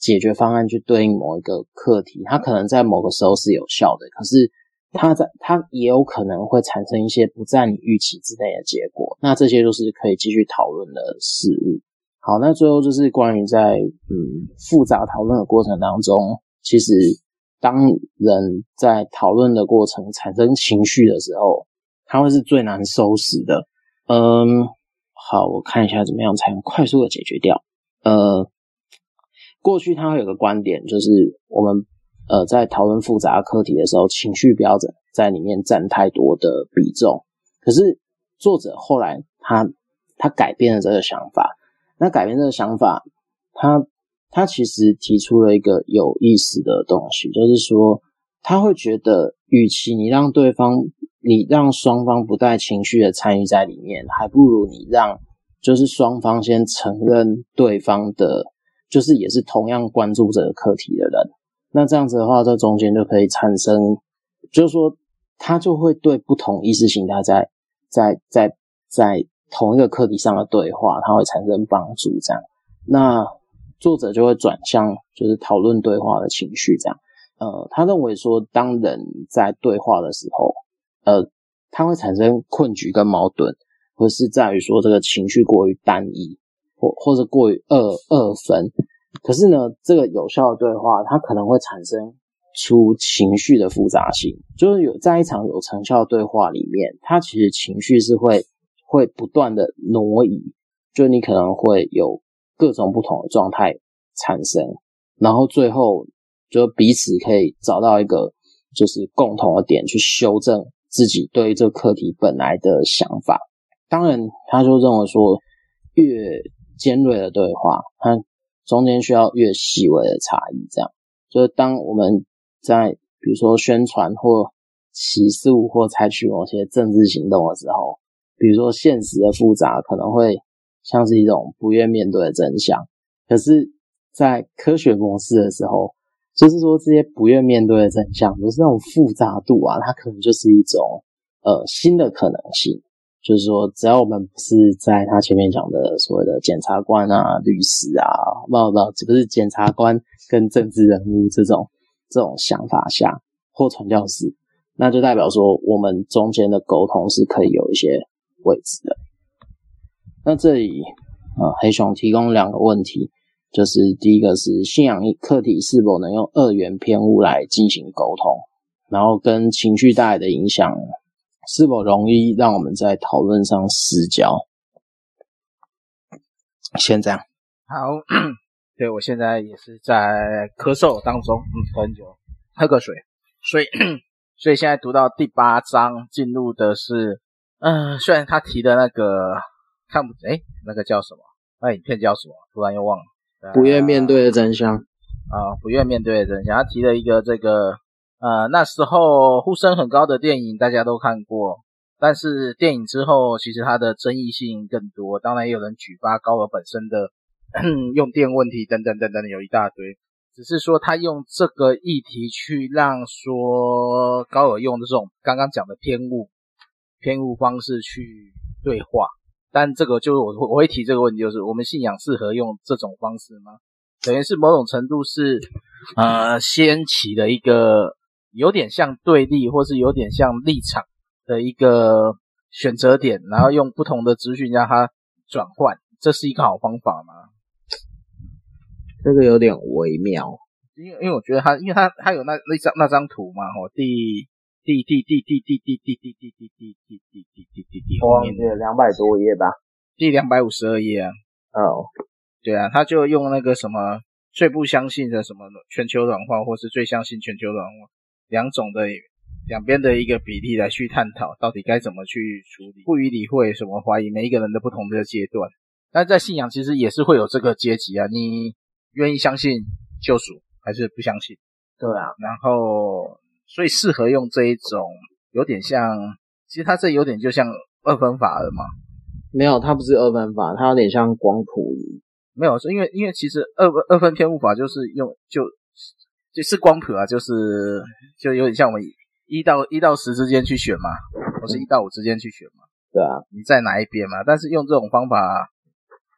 解决方案去对应某一个课题，它可能在某个时候是有效的，可是它在它也有可能会产生一些不在你预期之内的结果。那这些都是可以继续讨论的事物。好，那最后就是关于在嗯复杂讨论的过程当中，其实当人在讨论的过程产生情绪的时候，它会是最难收拾的。嗯。好，我看一下怎么样才能快速的解决掉。呃，过去他会有个观点，就是我们呃在讨论复杂课题的时候，情绪标准在里面占太多的比重。可是作者后来他他改变了这个想法。那改变这个想法，他他其实提出了一个有意思的东西，就是说他会觉得，与其你让对方。你让双方不带情绪的参与在里面，还不如你让就是双方先承认对方的，就是也是同样关注这个课题的人。那这样子的话，这中间就可以产生，就是说他就会对不同意识形态在在在在同一个课题上的对话，他会产生帮助。这样，那作者就会转向就是讨论对话的情绪。这样，呃，他认为说，当人在对话的时候。呃，它会产生困局跟矛盾，或是在于说这个情绪过于单一，或或者过于二二分。可是呢，这个有效的对话，它可能会产生出情绪的复杂性。就是有在一场有成效的对话里面，它其实情绪是会会不断的挪移，就你可能会有各种不同的状态产生，然后最后就彼此可以找到一个就是共同的点去修正。自己对于这课题本来的想法，当然，他就认为说，越尖锐的对话，它中间需要越细微的差异。这样，就是当我们在比如说宣传或起诉或采取某些政治行动的时候，比如说现实的复杂可能会像是一种不愿面对的真相，可是，在科学模式的时候，就是说这些不愿面对的真相，就是那种复杂度啊，它可能就是一种呃新的可能性。就是说，只要我们不是在他前面讲的所谓的检察官啊、律师啊，不不，这不是检察官跟政治人物这种这种想法下，或传教士，那就代表说我们中间的沟通是可以有一些位置的。那这里啊、呃，黑熊提供两个问题，就是第一个是信仰课题是否能用二元偏误来进行沟通，然后跟情绪带来的影响。是否容易让我们在讨论上失焦？先这样。好，对，我现在也是在咳嗽当中，嗯，很久，喝个水。所以，所以现在读到第八章，进入的是，嗯、虽然他提的那个看不，诶，那个叫什么？那影片叫什么？突然又忘了。不愿面对的真相。啊，不愿面对的真相。他提了一个这个。呃，那时候呼声很高的电影大家都看过，但是电影之后其实它的争议性更多。当然也有人举发高尔本身的 用电问题等等等等，有一大堆。只是说他用这个议题去让说高尔用的这种刚刚讲的偏误偏误方式去对话，但这个就是我我会提这个问题，就是我们信仰适合用这种方式吗？等于是某种程度是呃掀起的一个。有点像对立，或是有点像立场的一个选择点，然后用不同的资讯让它转换，这是一个好方法吗？这个有点微妙，因为因为我觉得他，因为他他有那那张那张图嘛，哦，第第第第第第第第第第第第第第第第第第后面的两百多页吧，第两百五十二页啊，哦，对啊，他就用那个什么最不相信的什么全球暖化，或是最相信全球暖化。两种的两边的一个比例来去探讨，到底该怎么去处理，不予理会什么怀疑，每一个人的不同的阶段。但在信仰其实也是会有这个阶级啊，你愿意相信救赎还是不相信？对啊，然后所以适合用这一种有点像，其实它这有点就像二分法了嘛？没有，它不是二分法，它有点像光谱仪。没有，是因为因为其实二分二分偏误法就是用就。就是光谱啊，就是就有点像我们一到一到十之间去选嘛，或是一到五之间去选嘛。对啊，你在哪一边嘛？但是用这种方法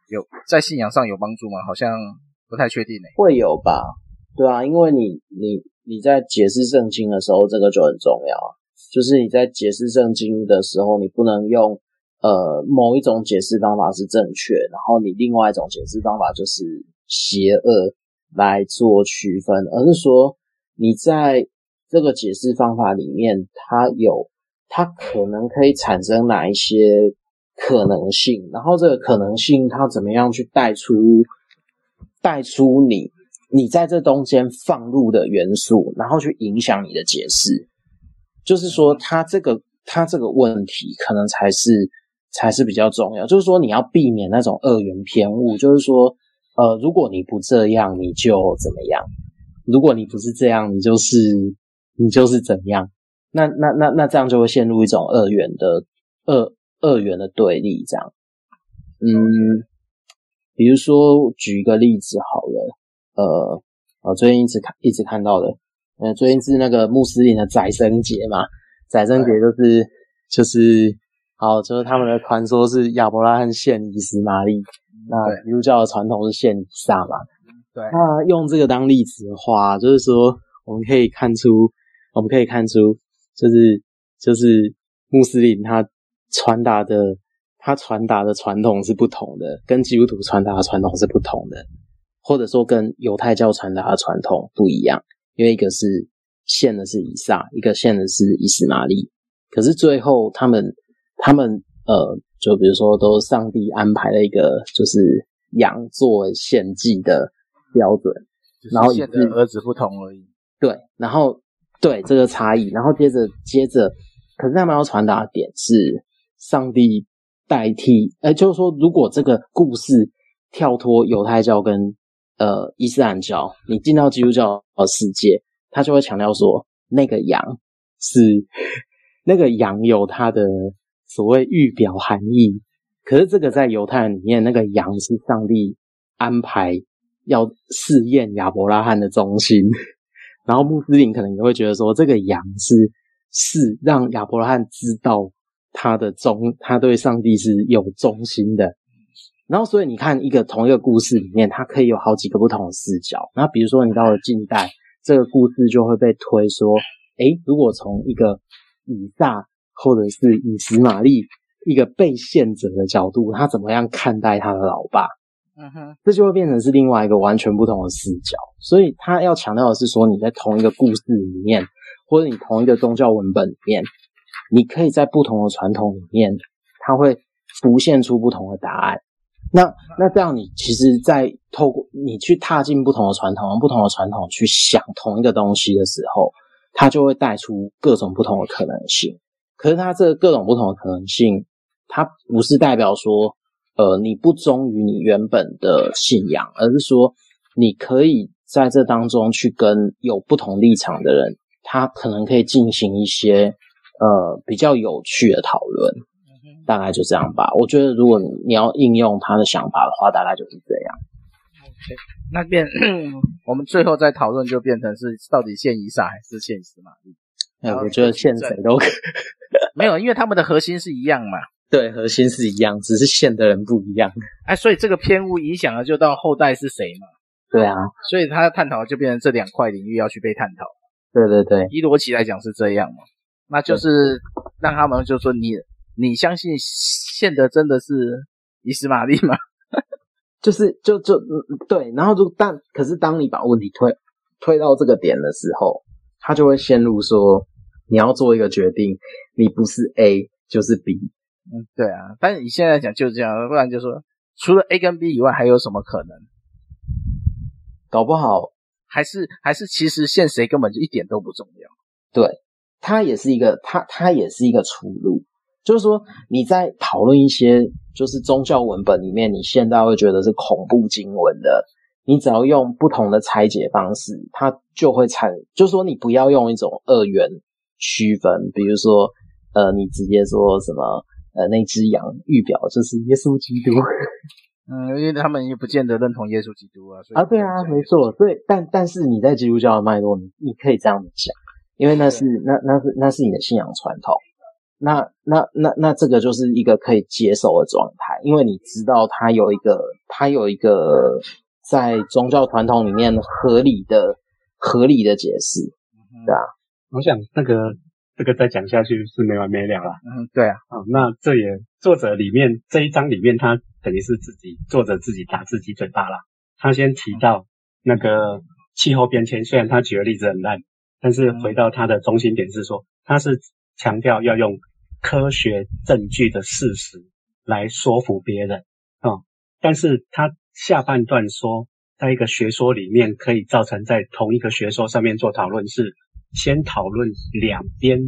有在信仰上有帮助吗？好像不太确定呢。会有吧？对啊，因为你你你在解释圣经的时候，这个就很重要。就是你在解释圣经的时候，你不能用呃某一种解释方法是正确，然后你另外一种解释方法就是邪恶。来做区分，而是说你在这个解释方法里面，它有它可能可以产生哪一些可能性，然后这个可能性它怎么样去带出带出你你在这中间放入的元素，然后去影响你的解释，就是说它这个它这个问题可能才是才是比较重要，就是说你要避免那种二元偏误，就是说。呃，如果你不这样，你就怎么样？如果你不是这样，你就是你就是怎样？那那那那这样就会陷入一种二元的二二元的对立，这样。嗯，比如说举一个例子好了，呃，我最近一直看一直看到的，呃，最近是那个穆斯林的宰牲节嘛，宰牲节就是就是好，就是他们的传说是亚伯拉罕献以实玛利。那基督教的传统是献以撒嘛？对。那用这个当例子的话，就是说我们可以看出，我们可以看出，就是就是穆斯林他传达的他传达的传统是不同的，跟基督徒传达的传统是不同的，或者说跟犹太教传达的传统不一样，因为一个是献的是以撒，一个献的是以斯玛利。可是最后他们他们呃。就比如说，都上帝安排了一个，就是羊作为献祭的标准，然后献的儿子不同而已。对，然后对这个差异，然后接着接着，可是他们要传达的点是，上帝代替，呃，就是说，如果这个故事跳脱犹太教跟呃伊斯兰教，你进到基督教的世界，他就会强调说，那个羊是那个羊有它的所谓预表含义。可是这个在犹太人里面，那个羊是上帝安排要试验亚伯拉罕的忠心。然后穆斯林可能也会觉得说，这个羊是是让亚伯拉罕知道他的忠，他对上帝是有忠心的。然后，所以你看，一个同一个故事里面，它可以有好几个不同的视角。那比如说，你到了近代，这个故事就会被推说：诶，如果从一个以撒或者是以实玛利一个被献者的角度，他怎么样看待他的老爸？嗯哼，这就会变成是另外一个完全不同的视角。所以，他要强调的是说，你在同一个故事里面，或者你同一个宗教文本里面，你可以在不同的传统里面，它会浮现出不同的答案。那那这样，你其实，在透过你去踏进不同的传统，不同的传统去想同一个东西的时候，它就会带出各种不同的可能性。可是，它这各种不同的可能性，它不是代表说，呃，你不忠于你原本的信仰，而是说，你可以在这当中去跟有不同立场的人，他可能可以进行一些呃比较有趣的讨论。大概就这样吧。我觉得，如果你要应用他的想法的话，大概就是这样。OK，那变 我们最后再讨论，就变成是到底限以撒还是献以实玛利？哎，我觉得限谁都可以。没有，因为他们的核心是一样嘛。对，核心是一样，只是限的人不一样。哎，所以这个偏误影响了，就到后代是谁嘛？对啊。所以他探讨就变成这两块领域要去被探讨。对对对，以逻辑来讲是这样嘛？那就是让他们就说你。你相信现的真的是伊斯玛利吗？就是就就对，然后就但可是当你把问题推推到这个点的时候，他就会陷入说你要做一个决定，你不是 A 就是 B。嗯，对啊，但是你现在讲就是这样，不然就说除了 A 跟 B 以外还有什么可能？搞不好还是还是其实现谁根本就一点都不重要。对，他也是一个他他也是一个出路。就是说，你在讨论一些就是宗教文本里面，你现在会觉得是恐怖经文的，你只要用不同的拆解方式，它就会产。就是说，你不要用一种二元区分，比如说，呃，你直接说什么，呃，那只羊预表就是耶稣基督。嗯，因为他们也不见得认同耶稣基督啊。啊，对啊，没错。所以，但但是你在基督教的脉络，你你可以这样子讲，因为那是那那是那是你的信仰传统。那那那那这个就是一个可以接受的状态，因为你知道它有一个它有一个在宗教传统里面合理的合理的解释，对啊。我想那个这个再讲下去是没完没了了。嗯，对啊。哦，那这也作者里面这一章里面，他等于是自己作者自己打自己嘴巴了。他先提到那个气候变迁，虽然他举的例子很烂，但是回到他的中心点是说他是。强调要用科学证据的事实来说服别人啊、哦，但是他下半段说，在一个学说里面可以造成在同一个学说上面做讨论，是先讨论两边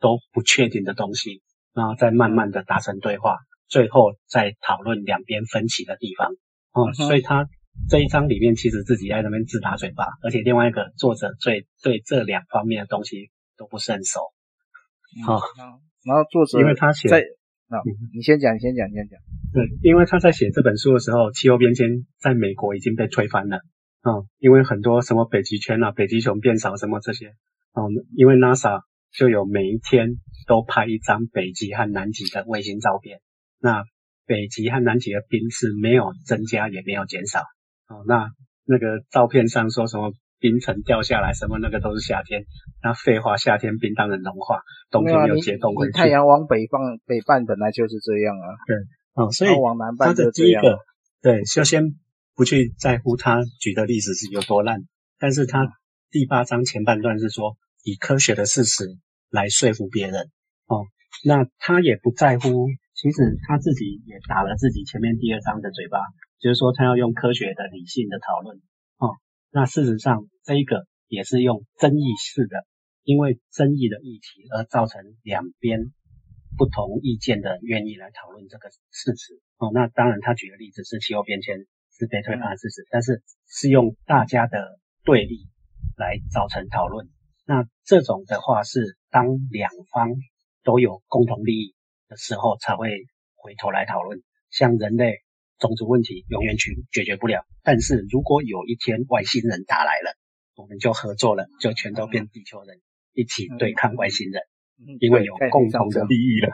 都不确定的东西，然后再慢慢的达成对话，最后再讨论两边分歧的地方哦。所以他这一章里面其实自己在那边自打嘴巴，而且另外一个作者对对这两方面的东西都不是很熟。好、嗯，然后作者因为他写，在啊，你先讲，你先讲，你先讲。对，因为他在写这本书的时候，气候变迁在美国已经被推翻了啊、嗯，因为很多什么北极圈啊、北极熊变少什么这些啊、嗯，因为 NASA 就有每一天都拍一张北极和南极的卫星照片，那北极和南极的冰是没有增加也没有减少哦、嗯，那那个照片上说什么？冰层掉下来，什么那个都是夏天。那废话，夏天冰当然融化，冬天又结冻回去。太阳往北方北半本来就是这样啊。对，哦，所以往南半就这样。对，就先不去在乎他举的例子是有多烂，但是他第八章前半段是说以科学的事实来说服别人。哦，那他也不在乎，其实他自己也打了自己前面第二章的嘴巴，就是说他要用科学的、理性的讨论。哦。那事实上，这一个也是用争议式的，因为争议的议题而造成两边不同意见的愿意来讨论这个事实。哦，那当然他举的例子是气候变迁是被推翻的事实，但是是用大家的对立来造成讨论。那这种的话是当两方都有共同利益的时候才会回头来讨论。像人类种族问题永远去解决不了，但是如果有一天外星人打来了，我们就合作了，就全都变地球人，一起对抗外星人，因为有共同的利益了，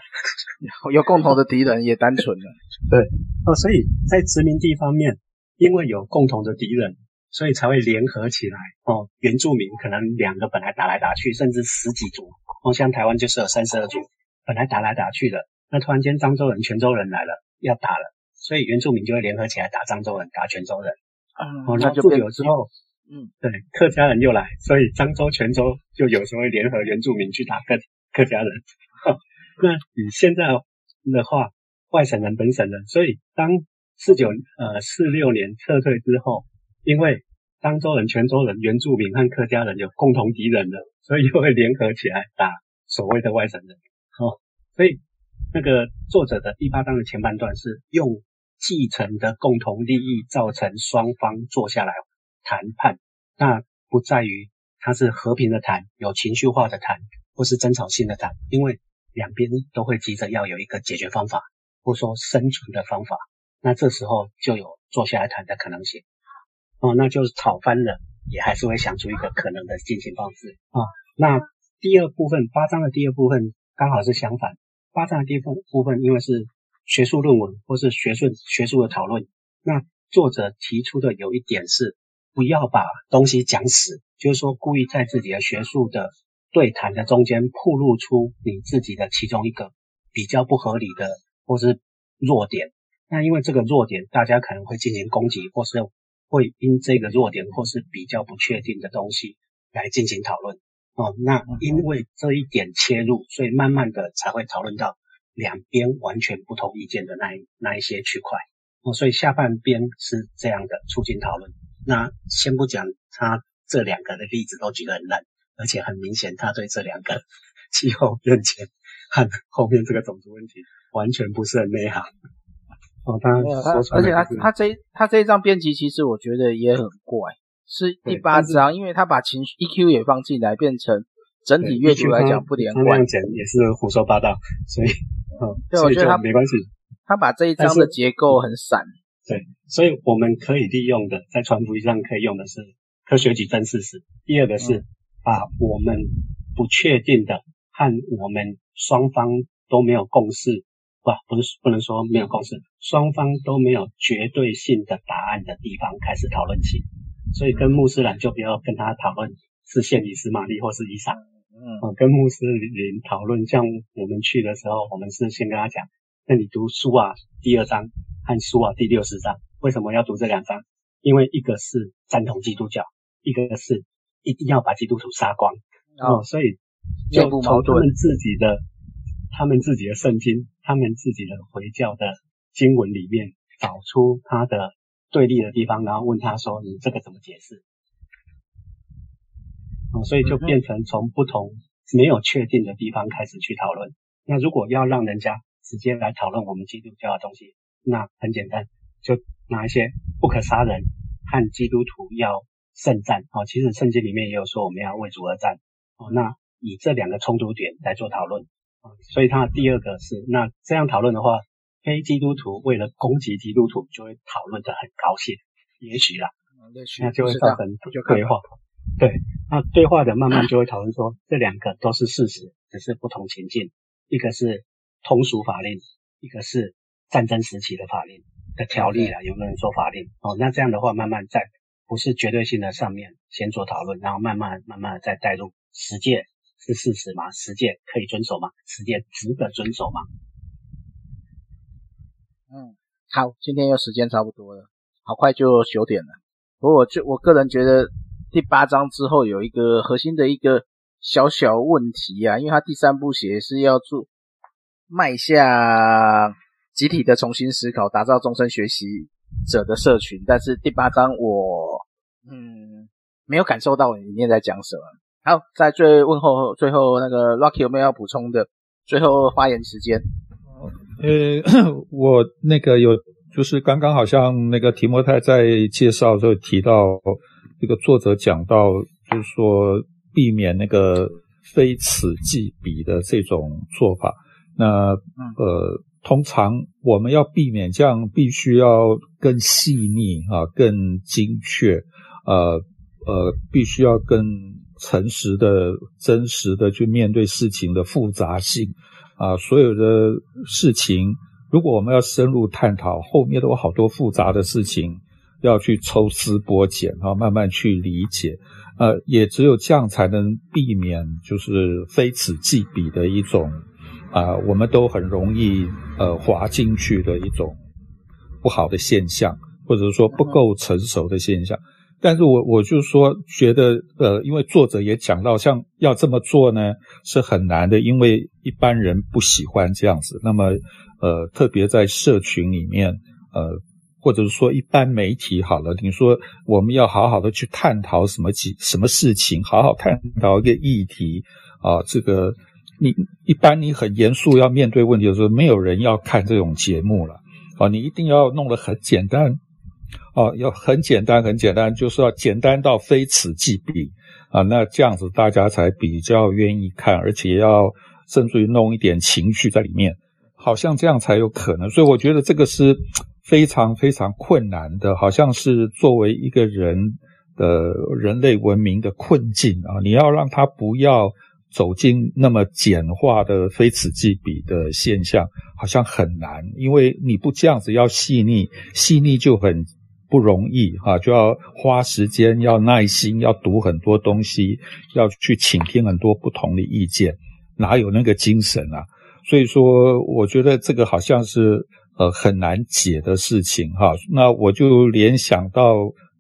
有共同的敌人也单纯了。对哦，所以在殖民地方面，因为有共同的敌人。所以才会联合起来哦。原住民可能两个本来打来打去，甚至十几族哦，像台湾就是有三十二族，本来打来打去的，那突然间漳州人、泉州人来了，要打了，所以原住民就会联合起来打漳州人、打泉州人。嗯，哦，那富有之后，嗯，对，客家人又来，所以漳州、泉州就有时候会联合原住民去打客客家人。那你现在的话，外省人、本省人，所以当四九呃四六年撤退之后。因为漳州人、泉州人、原住民和客家人有共同敌人了，所以又会联合起来打所谓的外省人。哦，所以那个作者的第八章的前半段是用继承的共同利益造成双方坐下来谈判，那不在于它是和平的谈、有情绪化的谈，或是争吵性的谈，因为两边都会急着要有一个解决方法，或说生存的方法，那这时候就有坐下来谈的可能性。哦，那就是吵翻了，也还是会想出一个可能的进行方式啊。那第二部分，八章的第二部分刚好是相反。八章的第一部部分，因为是学术论文或是学术学术的讨论，那作者提出的有一点是，不要把东西讲死，就是说故意在自己的学术的对谈的中间暴露出你自己的其中一个比较不合理的或是弱点。那因为这个弱点，大家可能会进行攻击或是。会因这个弱点或是比较不确定的东西来进行讨论哦。那因为这一点切入，所以慢慢的才会讨论到两边完全不同意见的那一那一些区块哦。所以下半边是这样的促进讨论。那先不讲他这两个的例子都举得很烂，而且很明显他对这两个 气候变迁和后面这个种族问题完全不是很内行。哦，他，而且他他这他这一张编辑其实我觉得也很怪，是第八章，因为他把情绪 EQ 也放进来，变成整体阅读来讲不连贯，也是胡说八道，所以，嗯，对，我觉得他没关系，他把这一章的结构很散，对，所以我们可以利用的，在传福音上可以用的是科学举证事实，第二个是把我们不确定的和我们双方都没有共识。不，不是不能说没有共识，双方都没有绝对性的答案的地方开始讨论起，所以跟穆斯兰就不要跟他讨论是献以斯玛利或是以撒，嗯，跟穆斯林讨论，像我们去的时候，我们是先跟他讲，那你读书啊第二章和书啊第六十章，为什么要读这两章？因为一个是赞同基督教，一个是一定要把基督徒杀光，哦，所以就从他们自己的。他们自己的圣经，他们自己的回教的经文里面找出他的对立的地方，然后问他说：“你这个怎么解释？”哦，所以就变成从不同没有确定的地方开始去讨论。那如果要让人家直接来讨论我们基督教的东西，那很简单，就拿一些不可杀人和基督徒要圣战。哦，其实圣经里面也有说我们要为主而战。哦，那以这两个冲突点来做讨论啊。所以他的第二个是，那这样讨论的话，非基督徒为了攻击基督徒，就会讨论的很高兴，也许啦，那就会造成对话。对，那对话的慢慢就会讨论说，这两个都是事实，只是不同情境，一个是通俗法令，一个是战争时期的法令的条例啦，有没有人说法令？哦，那这样的话，慢慢在不是绝对性的上面先做讨论，然后慢慢慢慢再带入实践。是事实吗？实践可以遵守吗？实践值得遵守吗？嗯，好，今天又时间差不多了，好快就九点了。不过我就我个人觉得第八章之后有一个核心的一个小小问题啊，因为它第三部写是要做迈向集体的重新思考，打造终身学习者的社群，但是第八章我嗯没有感受到里面在讲什么。好，在最问候最后那个 Rocky 有没有要补充的？最后发言时间。呃，我那个有，就是刚刚好像那个提摩太在介绍的时候提到，这个作者讲到，就是说避免那个非此即彼的这种做法。那呃，通常我们要避免这样，必须要更细腻啊，更精确，呃呃，必须要更诚实的、真实的去面对事情的复杂性啊。所有的事情，如果我们要深入探讨，后面都有好多复杂的事情要去抽丝剥茧啊，慢慢去理解。呃，也只有这样才能避免就是非此即彼的一种。啊、我们都很容易呃滑进去的一种不好的现象，或者说不够成熟的现象。但是我我就说觉得呃，因为作者也讲到，像要这么做呢是很难的，因为一般人不喜欢这样子。那么呃，特别在社群里面呃，或者是说一般媒体好了，你说我们要好好的去探讨什么几什么事情，好好探讨一个议题啊、呃，这个。你一般你很严肃要面对问题的时候，没有人要看这种节目了啊！你一定要弄得很简单啊，要很简单很简单，就是要简单到非此即彼啊！那这样子大家才比较愿意看，而且要甚至于弄一点情绪在里面，好像这样才有可能。所以我觉得这个是非常非常困难的，好像是作为一个人的人类文明的困境啊！你要让他不要。走进那么简化的非此即彼的现象，好像很难，因为你不这样子要细腻，细腻就很不容易哈，就要花时间，要耐心，要读很多东西，要去倾听很多不同的意见，哪有那个精神啊？所以说，我觉得这个好像是呃很难解的事情哈。那我就联想到，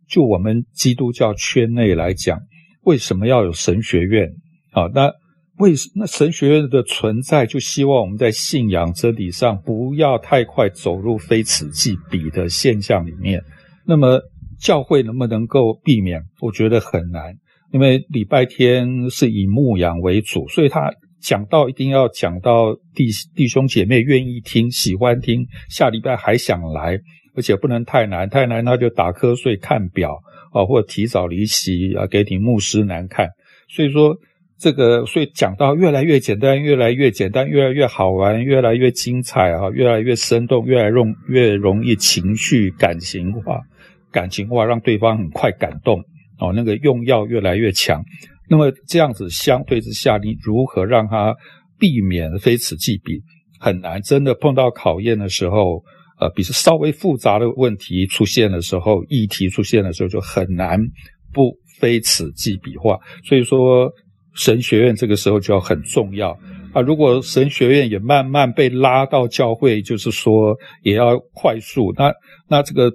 就我们基督教圈内来讲，为什么要有神学院？好，那为那神学院的存在，就希望我们在信仰真理上不要太快走入非此即彼的现象里面。那么教会能不能够避免？我觉得很难，因为礼拜天是以牧养为主，所以他讲到一定要讲到弟弟兄姐妹愿意听、喜欢听，下礼拜还想来，而且不能太难，太难他就打瞌睡、看表啊，或提早离席啊，给你牧师难看。所以说。这个，所以讲到越来越简单，越来越简单，越来越好玩，越来越精彩啊，越来越生动，越来越容越容易情绪感情化，感情化让对方很快感动哦，那个用药越来越强。那么这样子相对之下，你如何让他避免非此即彼？很难，真的碰到考验的时候，呃，比如稍微复杂的问题出现的时候，议题出现的时候，就很难不非此即彼化。所以说。神学院这个时候就要很重要啊！如果神学院也慢慢被拉到教会，就是说也要快速。那那这个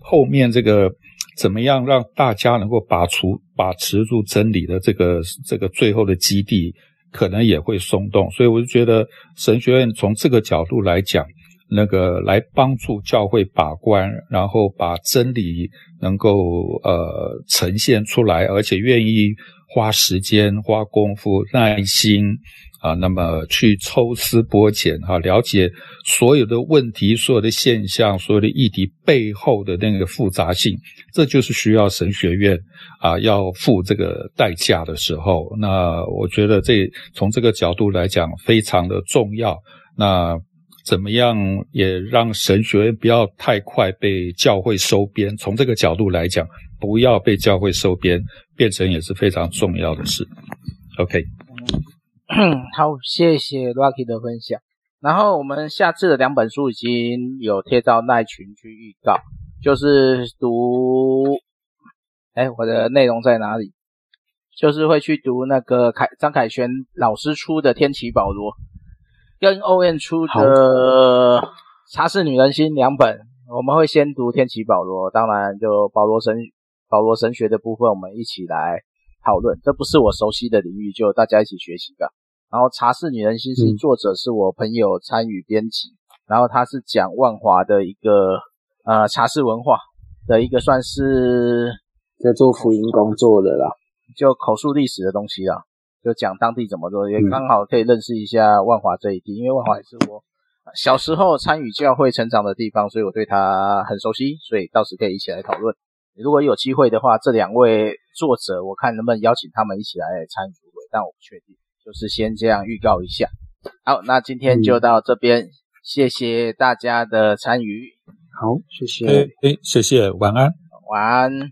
后面这个怎么样让大家能够把持把持住真理的这个这个最后的基地，可能也会松动。所以我就觉得神学院从这个角度来讲，那个来帮助教会把关，然后把真理能够呃呈现出来，而且愿意。花时间、花功夫、耐心啊，那么去抽丝剥茧哈，了解所有的问题、所有的现象、所有的议题背后的那个复杂性，这就是需要神学院啊要付这个代价的时候。那我觉得这从这个角度来讲非常的重要。那怎么样也让神学院不要太快被教会收编？从这个角度来讲。不要被教会收编，变成也是非常重要的事。OK，好，谢谢 Lucky 的分享。然后我们下次的两本书已经有贴到赖群去预告，就是读，哎，我的内容在哪里？就是会去读那个凯张凯旋老师出的《天启保罗》，跟 ON 出的《茶室女人心》两本。我们会先读《天启保罗》，当然就保罗神。保罗神学的部分，我们一起来讨论。这不是我熟悉的领域，就大家一起学习吧。然后《茶室女人心》是作者是我朋友参与编辑，嗯、然后他是讲万华的一个呃茶室文化的一个算是在做福音工作的啦，就口述历史的东西啦，就讲当地怎么做，也刚好可以认识一下万华这一地，因为万华也是我小时候参与教会成长的地方，所以我对他很熟悉，所以到时可以一起来讨论。如果有机会的话，这两位作者，我看能不能邀请他们一起来参与但我不确定，就是先这样预告一下。好，那今天就到这边，嗯、谢谢大家的参与。好，谢谢。哎，谢谢，晚安，晚安。